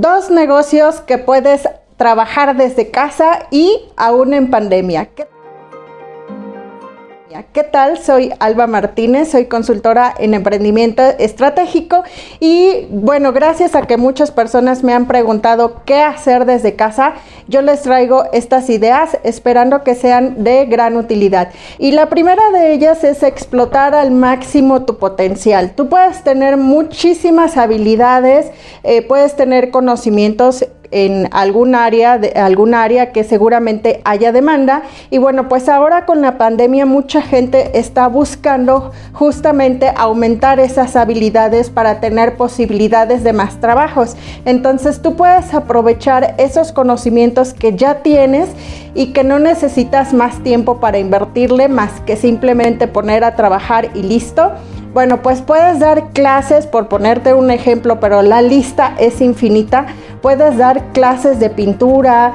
dos negocios que puedes trabajar desde casa y aún en pandemia. ¿Qué tal? Soy Alba Martínez, soy consultora en emprendimiento estratégico y bueno, gracias a que muchas personas me han preguntado qué hacer desde casa, yo les traigo estas ideas esperando que sean de gran utilidad. Y la primera de ellas es explotar al máximo tu potencial. Tú puedes tener muchísimas habilidades, eh, puedes tener conocimientos en algún área, de, algún área que seguramente haya demanda. Y bueno, pues ahora con la pandemia mucha gente está buscando justamente aumentar esas habilidades para tener posibilidades de más trabajos. Entonces tú puedes aprovechar esos conocimientos que ya tienes y que no necesitas más tiempo para invertirle más que simplemente poner a trabajar y listo. Bueno, pues puedes dar clases, por ponerte un ejemplo, pero la lista es infinita. Puedes dar clases de pintura,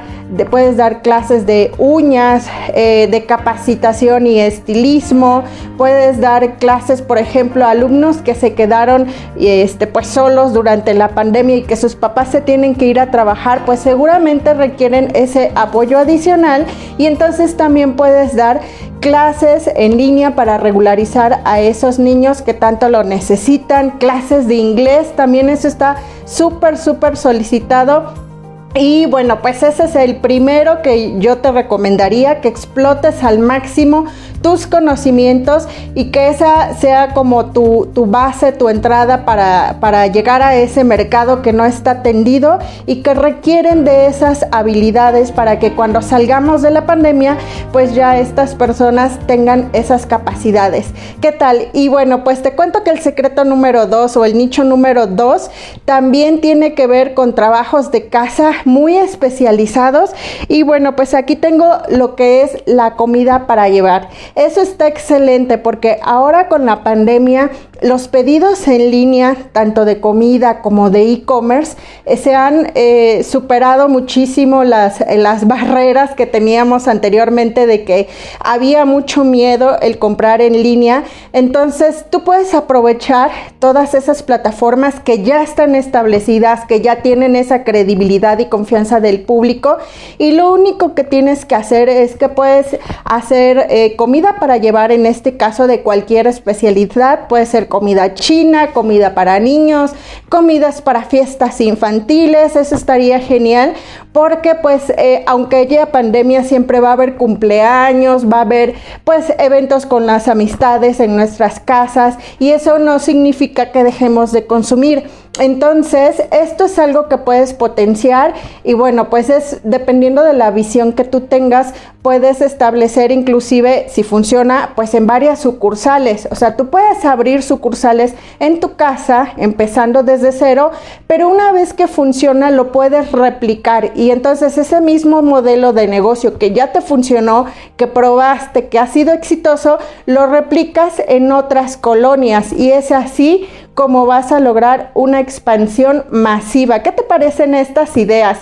puedes dar clases de uñas, eh, de capacitación y estilismo. Puedes dar clases, por ejemplo, a alumnos que se quedaron este, pues solos durante la pandemia y que sus papás se tienen que ir a trabajar, pues seguramente requieren ese apoyo adicional. Y entonces también puedes dar clases en línea para regularizar a esos niños que tanto lo necesitan, clases de inglés, también eso está súper, súper solicitado. Y bueno, pues ese es el primero que yo te recomendaría, que explotes al máximo tus conocimientos y que esa sea como tu, base, tu entrada para, para, llegar a ese mercado que no está atendido y que requieren de esas habilidades para que cuando salgamos de la pandemia, pues ya estas personas tengan esas capacidades. ¿Qué tal? Y bueno, pues te cuento que el secreto número dos o el nicho número dos también tiene que ver con trabajos de casa muy especializados y bueno, pues aquí tengo lo que es la comida para llevar. Eso está excelente porque ahora con la pandemia los pedidos en línea, tanto de comida como de e-commerce, eh, se han eh, superado muchísimo las, las barreras que teníamos anteriormente de que había mucho miedo el comprar en línea. Entonces tú puedes aprovechar todas esas plataformas que ya están establecidas, que ya tienen esa credibilidad y confianza del público. Y lo único que tienes que hacer es que puedes hacer eh, comida para llevar, en este caso de cualquier especialidad, puede ser comida china, comida para niños, comidas para fiestas infantiles, eso estaría genial porque pues eh, aunque haya pandemia siempre va a haber cumpleaños, va a haber pues eventos con las amistades en nuestras casas y eso no significa que dejemos de consumir. Entonces, esto es algo que puedes potenciar y bueno, pues es dependiendo de la visión que tú tengas, puedes establecer inclusive si funciona pues en varias sucursales. O sea, tú puedes abrir sucursales en tu casa empezando desde cero, pero una vez que funciona lo puedes replicar y entonces ese mismo modelo de negocio que ya te funcionó, que probaste, que ha sido exitoso, lo replicas en otras colonias y es así como vas a lograr una expansión masiva. ¿Qué te parecen estas ideas?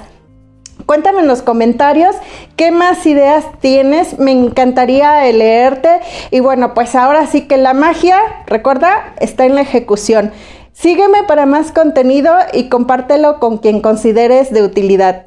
Cuéntame en los comentarios qué más ideas tienes. Me encantaría leerte. Y bueno, pues ahora sí que la magia, recuerda, está en la ejecución. Sígueme para más contenido y compártelo con quien consideres de utilidad.